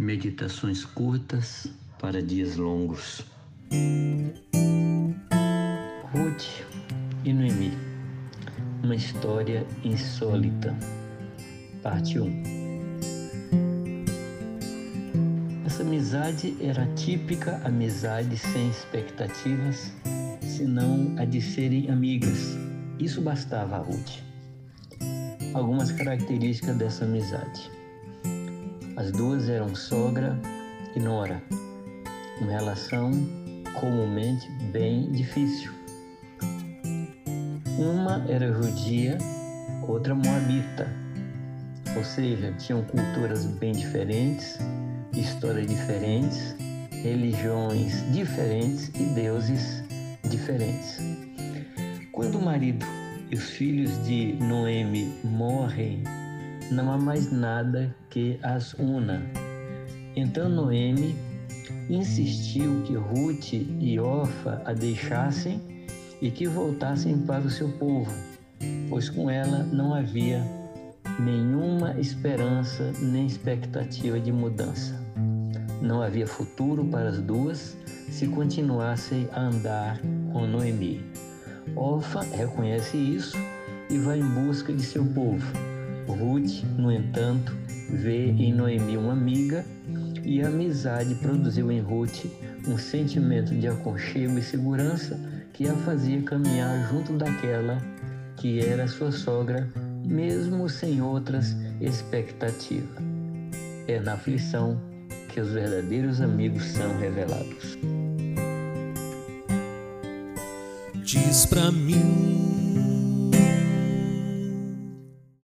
Meditações curtas para dias longos. Ruth e Noemi. Uma história insólita. Parte 1. Essa amizade era a típica amizade sem expectativas, senão a de serem amigas. Isso bastava a Ruth. Algumas características dessa amizade as duas eram sogra e nora, uma relação comumente bem difícil. Uma era judia, outra moabita, ou seja, tinham culturas bem diferentes, histórias diferentes, religiões diferentes e deuses diferentes. Quando o marido e os filhos de Noemi morrem não há mais nada que as una. Então Noemi insistiu que Ruth e Orfa a deixassem e que voltassem para o seu povo, pois com ela não havia nenhuma esperança nem expectativa de mudança. Não havia futuro para as duas se continuassem a andar com Noemi. Orfa reconhece isso e vai em busca de seu povo Ruth, no entanto, vê em Noemi uma amiga e a amizade produziu em Ruth um sentimento de aconchego e segurança que a fazia caminhar junto daquela que era sua sogra, mesmo sem outras expectativas. É na aflição que os verdadeiros amigos são revelados. Diz pra mim